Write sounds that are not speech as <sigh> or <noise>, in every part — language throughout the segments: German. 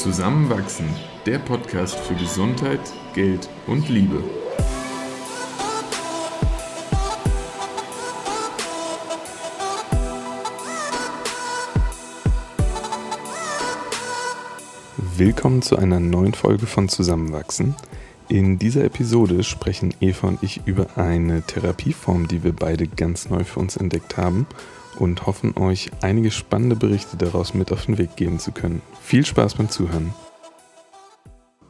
Zusammenwachsen, der Podcast für Gesundheit, Geld und Liebe. Willkommen zu einer neuen Folge von Zusammenwachsen. In dieser Episode sprechen Eva und ich über eine Therapieform, die wir beide ganz neu für uns entdeckt haben und hoffen euch einige spannende Berichte daraus mit auf den Weg geben zu können. Viel Spaß beim Zuhören.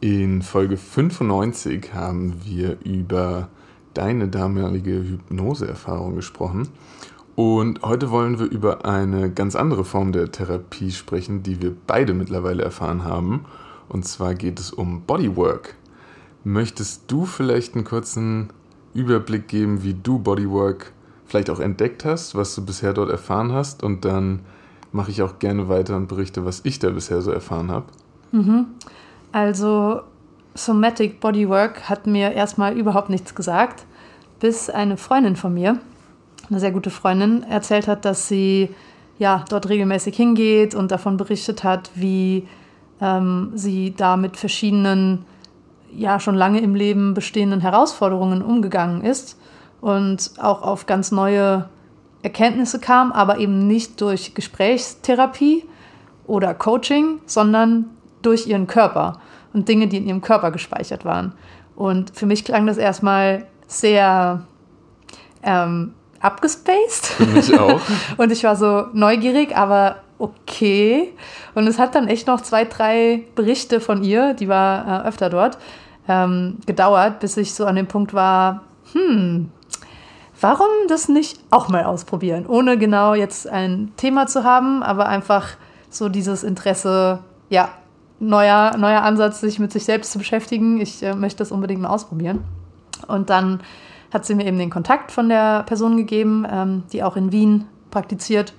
In Folge 95 haben wir über deine damalige Hypnoseerfahrung gesprochen. Und heute wollen wir über eine ganz andere Form der Therapie sprechen, die wir beide mittlerweile erfahren haben. Und zwar geht es um Bodywork. Möchtest du vielleicht einen kurzen Überblick geben, wie du Bodywork vielleicht auch entdeckt hast, was du bisher dort erfahren hast. Und dann mache ich auch gerne weiter und berichte, was ich da bisher so erfahren habe. Mhm. Also Somatic Bodywork hat mir erstmal überhaupt nichts gesagt, bis eine Freundin von mir, eine sehr gute Freundin, erzählt hat, dass sie ja dort regelmäßig hingeht und davon berichtet hat, wie ähm, sie da mit verschiedenen ja schon lange im Leben bestehenden Herausforderungen umgegangen ist und auch auf ganz neue Erkenntnisse kam, aber eben nicht durch Gesprächstherapie oder Coaching, sondern durch ihren Körper und Dinge, die in ihrem Körper gespeichert waren. Und für mich klang das erstmal sehr ähm, abgespaced. Für mich auch. <laughs> und ich war so neugierig, aber okay. Und es hat dann echt noch zwei, drei Berichte von ihr, die war äh, öfter dort, ähm, gedauert, bis ich so an dem Punkt war, hm, warum das nicht auch mal ausprobieren, ohne genau jetzt ein Thema zu haben, aber einfach so dieses Interesse, ja, neuer, neuer Ansatz, sich mit sich selbst zu beschäftigen. Ich äh, möchte das unbedingt mal ausprobieren. Und dann hat sie mir eben den Kontakt von der Person gegeben, ähm, die auch in Wien praktiziert.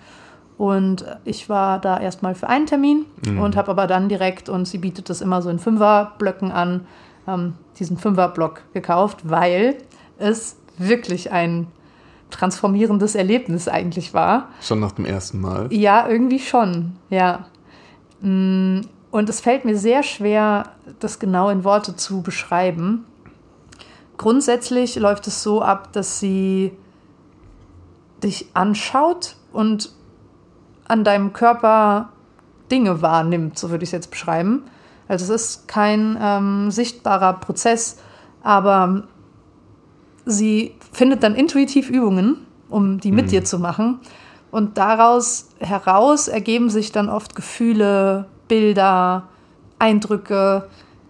Und ich war da erstmal für einen Termin mhm. und habe aber dann direkt, und sie bietet das immer so in Fünferblöcken an, ähm, diesen Fünferblock gekauft, weil es wirklich ein transformierendes Erlebnis eigentlich war. Schon nach dem ersten Mal? Ja, irgendwie schon, ja. Mm, und es fällt mir sehr schwer, das genau in Worte zu beschreiben. Grundsätzlich läuft es so ab, dass sie dich anschaut und an deinem Körper Dinge wahrnimmt, so würde ich es jetzt beschreiben. Also es ist kein ähm, sichtbarer Prozess, aber sie findet dann intuitiv Übungen, um die mit mhm. dir zu machen. Und daraus heraus ergeben sich dann oft Gefühle, Bilder, Eindrücke,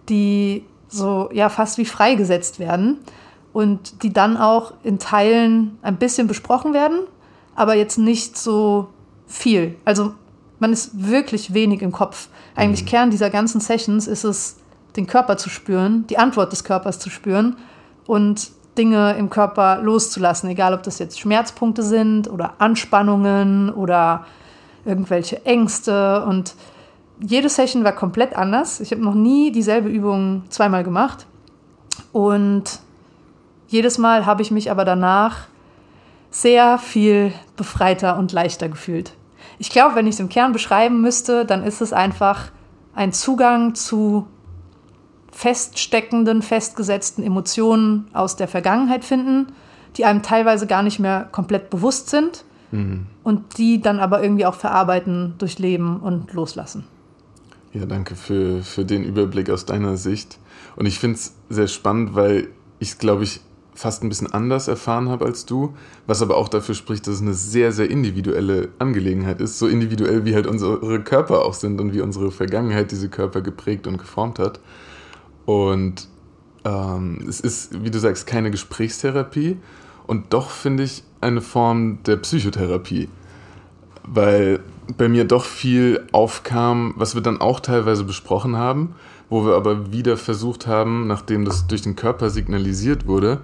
die so ja fast wie freigesetzt werden und die dann auch in Teilen ein bisschen besprochen werden, aber jetzt nicht so viel. Also man ist wirklich wenig im Kopf. Eigentlich mhm. Kern dieser ganzen Sessions ist es, den Körper zu spüren, die Antwort des Körpers zu spüren und Dinge im Körper loszulassen, egal ob das jetzt Schmerzpunkte sind oder Anspannungen oder irgendwelche Ängste. Und jede Session war komplett anders. Ich habe noch nie dieselbe Übung zweimal gemacht. Und jedes Mal habe ich mich aber danach sehr viel befreiter und leichter gefühlt. Ich glaube, wenn ich es im Kern beschreiben müsste, dann ist es einfach ein Zugang zu feststeckenden, festgesetzten Emotionen aus der Vergangenheit finden, die einem teilweise gar nicht mehr komplett bewusst sind mhm. und die dann aber irgendwie auch verarbeiten, durchleben und loslassen. Ja, danke für, für den Überblick aus deiner Sicht. Und ich finde es sehr spannend, weil ich es, glaube ich, fast ein bisschen anders erfahren habe als du, was aber auch dafür spricht, dass es eine sehr, sehr individuelle Angelegenheit ist. So individuell, wie halt unsere Körper auch sind und wie unsere Vergangenheit diese Körper geprägt und geformt hat. Und ähm, es ist, wie du sagst, keine Gesprächstherapie und doch finde ich eine Form der Psychotherapie, weil bei mir doch viel aufkam, was wir dann auch teilweise besprochen haben, wo wir aber wieder versucht haben, nachdem das durch den Körper signalisiert wurde,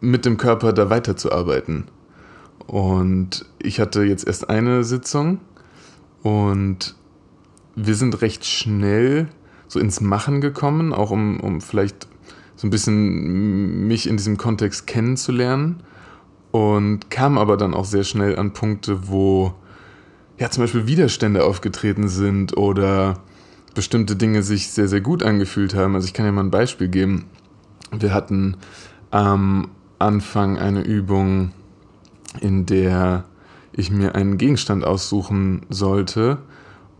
mit dem Körper da weiterzuarbeiten. Und ich hatte jetzt erst eine Sitzung und wir sind recht schnell so ins Machen gekommen, auch um, um vielleicht so ein bisschen mich in diesem Kontext kennenzulernen und kam aber dann auch sehr schnell an Punkte, wo ja zum Beispiel Widerstände aufgetreten sind oder bestimmte Dinge sich sehr, sehr gut angefühlt haben. Also ich kann ja mal ein Beispiel geben. Wir hatten am Anfang eine Übung, in der ich mir einen Gegenstand aussuchen sollte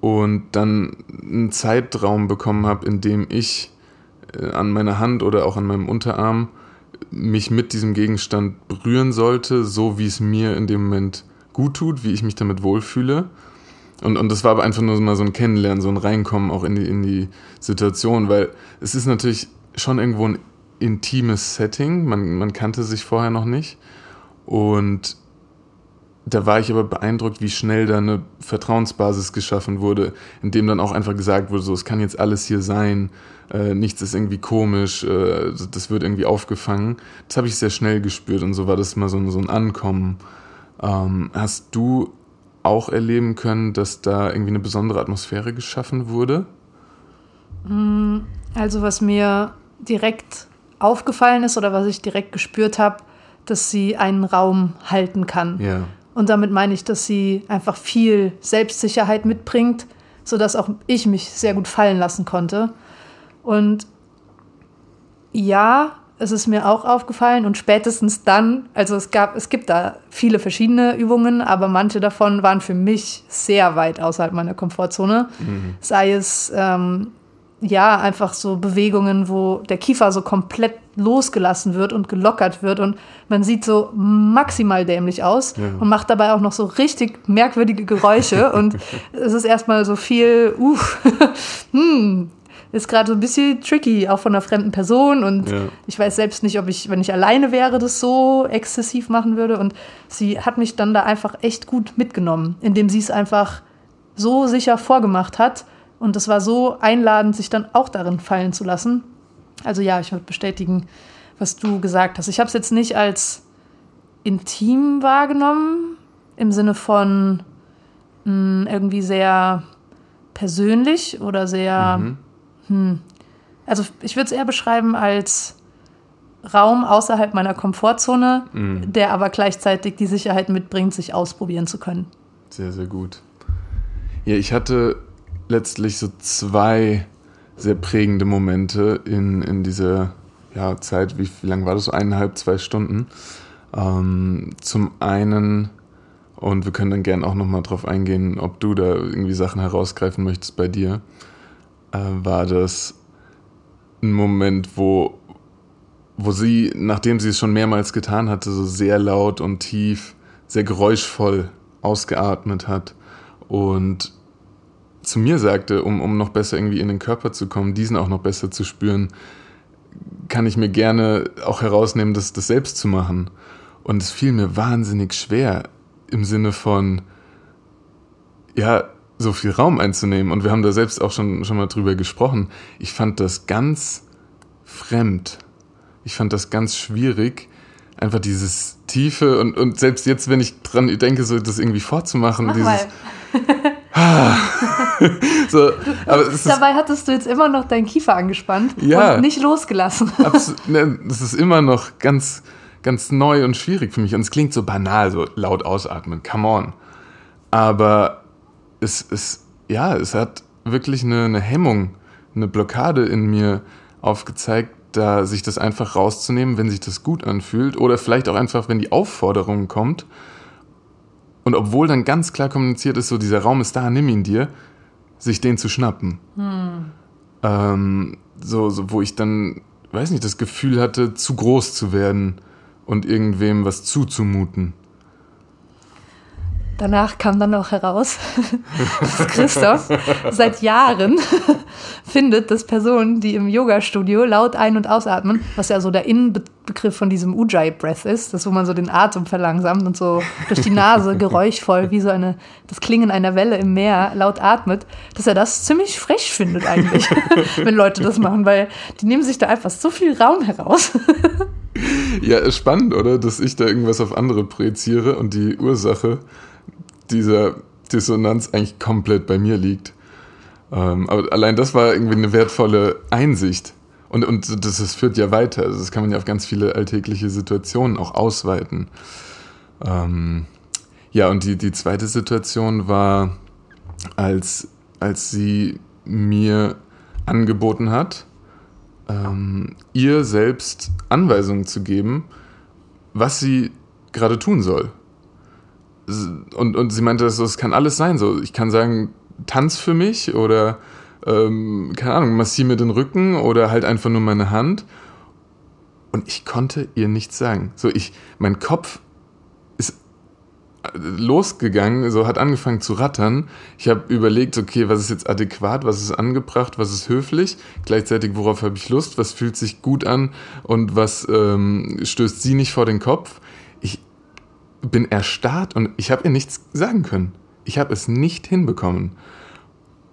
und dann einen Zeitraum bekommen habe, in dem ich äh, an meiner Hand oder auch an meinem Unterarm mich mit diesem Gegenstand berühren sollte, so wie es mir in dem Moment gut tut, wie ich mich damit wohlfühle. Und, und das war aber einfach nur mal so ein Kennenlernen, so ein Reinkommen auch in die, in die Situation, weil es ist natürlich schon irgendwo ein intimes Setting, man, man kannte sich vorher noch nicht. Und da war ich aber beeindruckt, wie schnell da eine Vertrauensbasis geschaffen wurde, in dem dann auch einfach gesagt wurde, so, es kann jetzt alles hier sein, äh, nichts ist irgendwie komisch, äh, das wird irgendwie aufgefangen. Das habe ich sehr schnell gespürt und so war das mal so, ein, so ein Ankommen. Ähm, hast du auch erleben können, dass da irgendwie eine besondere Atmosphäre geschaffen wurde? Mm, also was mir direkt aufgefallen ist oder was ich direkt gespürt habe, dass sie einen Raum halten kann. Ja. Und damit meine ich, dass sie einfach viel Selbstsicherheit mitbringt, sodass auch ich mich sehr gut fallen lassen konnte. Und ja, es ist mir auch aufgefallen und spätestens dann, also es gab, es gibt da viele verschiedene Übungen, aber manche davon waren für mich sehr weit außerhalb meiner Komfortzone. Mhm. Sei es ähm, ja einfach so Bewegungen, wo der Kiefer so komplett losgelassen wird und gelockert wird und man sieht so maximal dämlich aus ja. und macht dabei auch noch so richtig merkwürdige Geräusche <laughs> und es ist erstmal so viel, uff, <laughs> hm, ist gerade so ein bisschen tricky, auch von einer fremden Person. Und ja. ich weiß selbst nicht, ob ich, wenn ich alleine wäre, das so exzessiv machen würde. Und sie hat mich dann da einfach echt gut mitgenommen, indem sie es einfach so sicher vorgemacht hat. Und es war so einladend, sich dann auch darin fallen zu lassen. Also ja, ich würde bestätigen, was du gesagt hast. Ich habe es jetzt nicht als intim wahrgenommen, im Sinne von mh, hm, irgendwie sehr persönlich oder sehr mhm hm. Also ich würde es eher beschreiben als Raum außerhalb meiner Komfortzone, mhm. der aber gleichzeitig die Sicherheit mitbringt, sich ausprobieren zu können. Sehr, sehr gut. Ja, ich hatte letztlich so zwei sehr prägende Momente in, in dieser ja, Zeit. Wie, wie lang war das? Eineinhalb, zwei Stunden. Ähm, zum einen, und wir können dann gerne auch nochmal drauf eingehen, ob du da irgendwie Sachen herausgreifen möchtest bei dir äh, war das ein Moment, wo, wo sie, nachdem sie es schon mehrmals getan hatte, so sehr laut und tief, sehr geräuschvoll ausgeatmet hat und zu mir sagte, um, um noch besser irgendwie in den Körper zu kommen, diesen auch noch besser zu spüren, kann ich mir gerne auch herausnehmen, das, das selbst zu machen. Und es fiel mir wahnsinnig schwer im Sinne von, ja, so viel Raum einzunehmen. Und wir haben da selbst auch schon, schon mal drüber gesprochen. Ich fand das ganz fremd. Ich fand das ganz schwierig, einfach dieses Tiefe und, und selbst jetzt, wenn ich dran denke, so das irgendwie vorzumachen, Mach dieses. Ah. <laughs> so, aber Dabei hattest du jetzt immer noch deinen Kiefer angespannt ja, und nicht losgelassen. <laughs> Ne, das ist immer noch ganz, ganz neu und schwierig für mich. Und es klingt so banal, so laut ausatmen, come on. Aber es, es, ja, es hat wirklich eine, eine Hemmung, eine Blockade in mir aufgezeigt, da sich das einfach rauszunehmen, wenn sich das gut anfühlt oder vielleicht auch einfach, wenn die Aufforderung kommt. Und obwohl dann ganz klar kommuniziert ist, so dieser Raum ist da, nimm ihn dir, sich den zu schnappen. Hm. Ähm, so, so, wo ich dann, weiß nicht, das Gefühl hatte, zu groß zu werden und irgendwem was zuzumuten. Danach kam dann auch heraus, <laughs> dass Christoph seit Jahren <laughs> findet, dass Personen, die im Yoga-Studio laut ein- und ausatmen, was ja so der Innenbegriff von diesem Ujjayi-Breath ist, das wo man so den Atem verlangsamt und so durch die Nase geräuschvoll wie so eine, das Klingen einer Welle im Meer laut atmet, dass er das ziemlich frech findet eigentlich, <laughs> wenn Leute das machen, weil die nehmen sich da einfach so viel Raum heraus. ja, spannend, oder? Dass ich da irgendwas auf andere projiziere und die Ursache dieser Dissonanz eigentlich komplett bei mir liegt. Ähm, aber allein das war irgendwie eine wertvolle Einsicht. Und, und das, das führt ja weiter. Also das kann man ja auf ganz viele alltägliche Situationen auch ausweiten. Ähm, ja, und die, die zweite Situation war, als, als sie mir angeboten hat, ähm, ihr selbst Anweisungen zu geben, was sie gerade tun soll. Und, und sie meinte, es kann alles sein. So, ich kann sagen, tanz für mich oder ähm, keine Ahnung, massier mir den Rücken oder halt einfach nur meine Hand. Und ich konnte ihr nichts sagen. So, ich, mein Kopf ist äh, losgegangen, so hat angefangen zu rattern. Ich habe überlegt, okay, was ist jetzt adäquat, was ist angebracht, was ist höflich, gleichzeitig worauf habe ich Lust, was fühlt sich gut an und was ähm, stößt sie nicht vor den Kopf. Bin erstarrt und ich habe ihr nichts sagen können. Ich habe es nicht hinbekommen.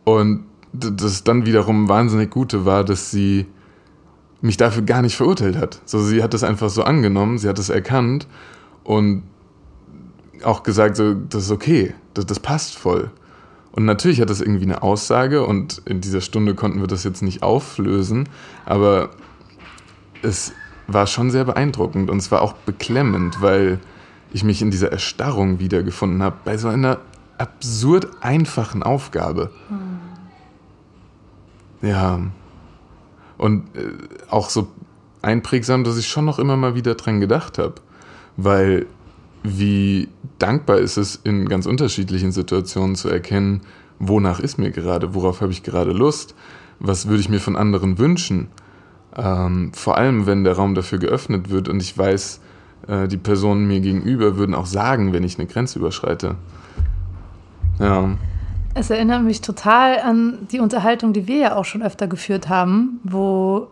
Und das dann wiederum wahnsinnig Gute war, dass sie mich dafür gar nicht verurteilt hat. So, sie hat das einfach so angenommen, sie hat es erkannt und auch gesagt, so, das ist okay, das, das passt voll. Und natürlich hat das irgendwie eine Aussage und in dieser Stunde konnten wir das jetzt nicht auflösen, aber es war schon sehr beeindruckend und es war auch beklemmend, weil ich mich in dieser Erstarrung wiedergefunden habe, bei so einer absurd einfachen Aufgabe. Hm. Ja. Und äh, auch so einprägsam, dass ich schon noch immer mal wieder dran gedacht habe. Weil wie dankbar ist es in ganz unterschiedlichen Situationen zu erkennen, wonach ist mir gerade, worauf habe ich gerade Lust, was würde ich mir von anderen wünschen. Ähm, vor allem, wenn der Raum dafür geöffnet wird und ich weiß, äh, die Personen mir gegenüber würden auch sagen, wenn ich eine Grenze überschreite. Ja. Es erinnert mich total an die Unterhaltung, die wir ja auch schon öfter geführt haben, wo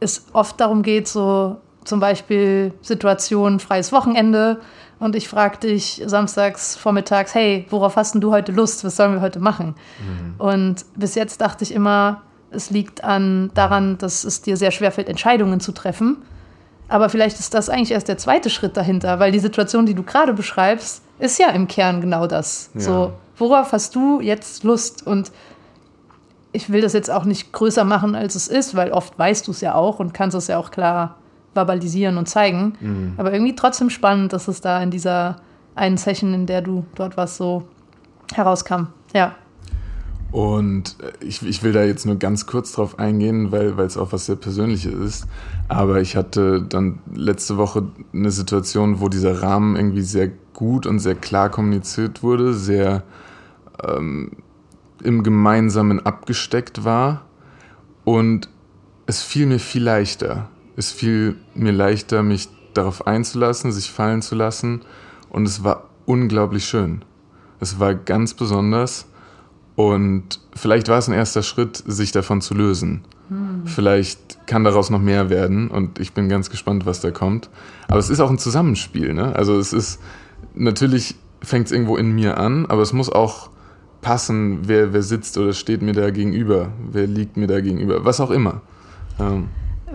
es oft darum geht, so zum Beispiel Situation freies Wochenende und ich frage dich samstags vormittags, hey, worauf hast denn du heute Lust? Was sollen wir heute machen? Mhm. Und bis jetzt dachte ich immer, es liegt an, daran, dass es dir sehr schwer fällt, Entscheidungen zu treffen. Aber vielleicht ist das eigentlich erst der zweite Schritt dahinter, weil die Situation, die du gerade beschreibst, ist ja im Kern genau das. Ja. So, worauf hast du jetzt Lust? Und ich will das jetzt auch nicht größer machen, als es ist, weil oft weißt du es ja auch und kannst es ja auch klar verbalisieren und zeigen. Mhm. Aber irgendwie trotzdem spannend, dass es da in dieser einen Session, in der du dort warst, so herauskam. Ja. Und äh, ich, ich will da jetzt nur ganz kurz drauf eingehen, weil es auch was sehr Persönliches ist. Aber ich hatte dann letzte Woche eine Situation, wo dieser Rahmen irgendwie sehr gut und sehr klar kommuniziert wurde, sehr ähm, im Gemeinsamen abgesteckt war. Und es fiel mir viel leichter. Es fiel mir leichter, mich darauf einzulassen, sich fallen zu lassen. Und es war unglaublich schön. Es war ganz besonders. Und vielleicht war es ein erster Schritt, sich davon zu lösen. Hm. Vielleicht kann daraus noch mehr werden und ich bin ganz gespannt, was da kommt. Aber es ist auch ein Zusammenspiel. Ne? Also es ist, natürlich fängt es irgendwo in mir an, aber es muss auch passen, wer, wer sitzt oder steht mir da gegenüber, wer liegt mir da gegenüber, was auch immer. Ähm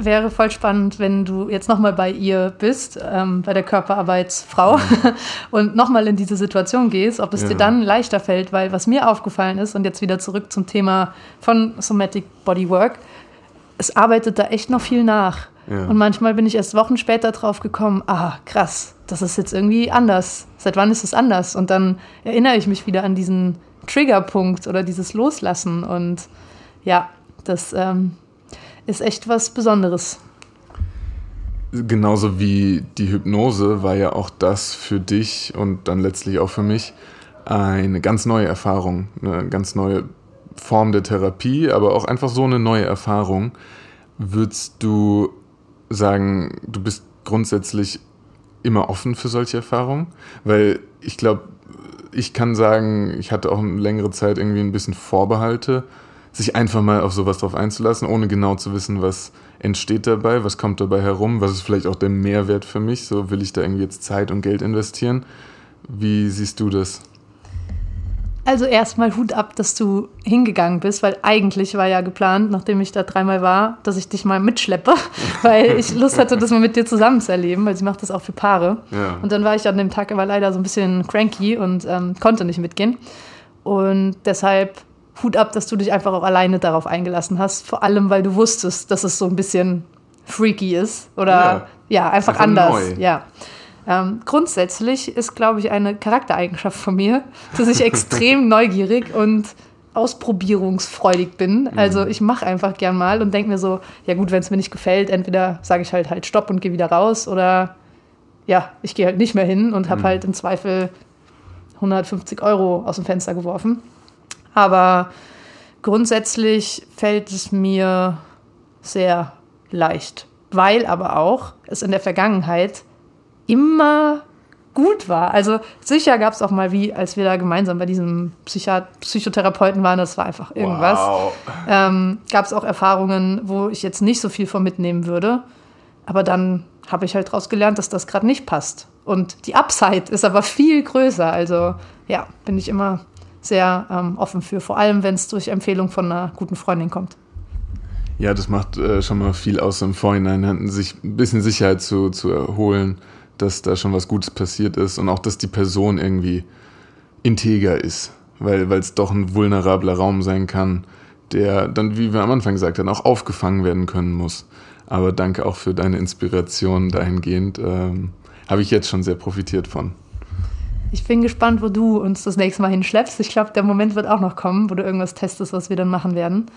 wäre voll spannend, wenn du jetzt nochmal bei ihr bist, ähm, bei der Körperarbeitsfrau, mhm. <laughs> und nochmal in diese Situation gehst, ob es ja. dir dann leichter fällt, weil was mir aufgefallen ist, und jetzt wieder zurück zum Thema von Somatic Bodywork, es arbeitet da echt noch viel nach. Ja. Und manchmal bin ich erst Wochen später drauf gekommen, ah, krass, das ist jetzt irgendwie anders. Seit wann ist es anders? Und dann erinnere ich mich wieder an diesen Triggerpunkt oder dieses Loslassen. Und ja, das ähm, ist echt was Besonderes. Genauso wie die Hypnose war ja auch das für dich und dann letztlich auch für mich eine ganz neue Erfahrung, eine ganz neue Form der Therapie, aber auch einfach so eine neue Erfahrung. Würdest du sagen, du bist grundsätzlich immer offen für solche Erfahrungen? Weil ich glaube, ich kann sagen, ich hatte auch eine längere Zeit irgendwie ein bisschen Vorbehalte sich einfach mal auf sowas drauf einzulassen, ohne genau zu wissen, was entsteht dabei, was kommt dabei herum, was ist vielleicht auch der Mehrwert für mich, so will ich da irgendwie jetzt Zeit und Geld investieren. Wie siehst du das? Also erstmal Hut ab, dass du hingegangen bist, weil eigentlich war ja geplant, nachdem ich da dreimal war, dass ich dich mal mitschleppe, <laughs> weil ich Lust hatte, das mal mit dir zusammen zu erleben, weil sie macht das auch für Paare. Ja. Und dann war ich an dem Tag aber leider so ein bisschen cranky und ähm, konnte nicht mitgehen. Und deshalb Hut ab, dass du dich einfach auch alleine darauf eingelassen hast. Vor allem, weil du wusstest, dass es so ein bisschen freaky ist oder ja, ja einfach, einfach, anders. Neu. Ja. Ähm, grundsätzlich ist, glaube ich, eine Charaktereigenschaft von mir, <laughs> dass ich extrem neugierig und ausprobierungsfreudig bin. Mhm. Also ich mache einfach gern mal und denke mir so, ja gut, wenn es mir nicht gefällt, entweder sage ich halt halt Stopp und gehe wieder raus oder ja, ich gehe halt nicht mehr hin und habe mhm. halt im Zweifel 150 Euro aus dem Fenster geworfen. Aber grundsätzlich fällt es mir sehr leicht, weil aber auch es in der Vergangenheit immer gut war. Also sicher gab es auch mal wie, als wir da gemeinsam bei diesem Psychiat Psychotherapeuten waren, das war einfach irgendwas. Wow. Ähm, gab es auch Erfahrungen, wo ich jetzt nicht so viel von mitnehmen würde. Aber dann habe ich halt daraus gelernt, dass das gerade nicht passt. Und die Upside ist aber viel größer. Also ja, bin ich immer sehr ähm, offen für, vor allem wenn es durch Empfehlung von einer guten Freundin kommt. Ja, das macht äh, schon mal viel aus im Vorhinein, sich ein bisschen Sicherheit zu, zu erholen dass da schon was Gutes passiert ist und auch, dass die Person irgendwie integer ist, weil es doch ein vulnerabler Raum sein kann, der dann, wie wir am Anfang gesagt haben, auch aufgefangen werden können muss. Aber danke auch für deine Inspiration dahingehend. Ähm, Habe ich jetzt schon sehr profitiert von. Ich bin gespannt, wo du uns das nächste Mal hinschleppst. Ich glaube, der Moment wird auch noch kommen, wo du irgendwas testest, was wir dann machen werden.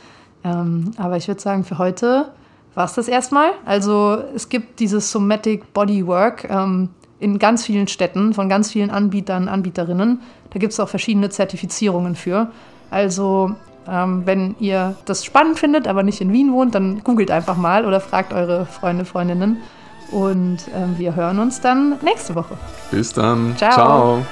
Ähm, aber ich würde sagen, für heute war es das erstmal. Also es gibt dieses Somatic Bodywork ähm, in ganz vielen Städten von ganz vielen Anbietern, Anbieterinnen. Da gibt es auch verschiedene Zertifizierungen für. Also ähm, wenn ihr das spannend findet, aber nicht in Wien wohnt, dann googelt einfach mal oder fragt eure Freunde, Freundinnen. Und ähm, wir hören uns dann nächste Woche. Bis dann. Ciao. Ciao.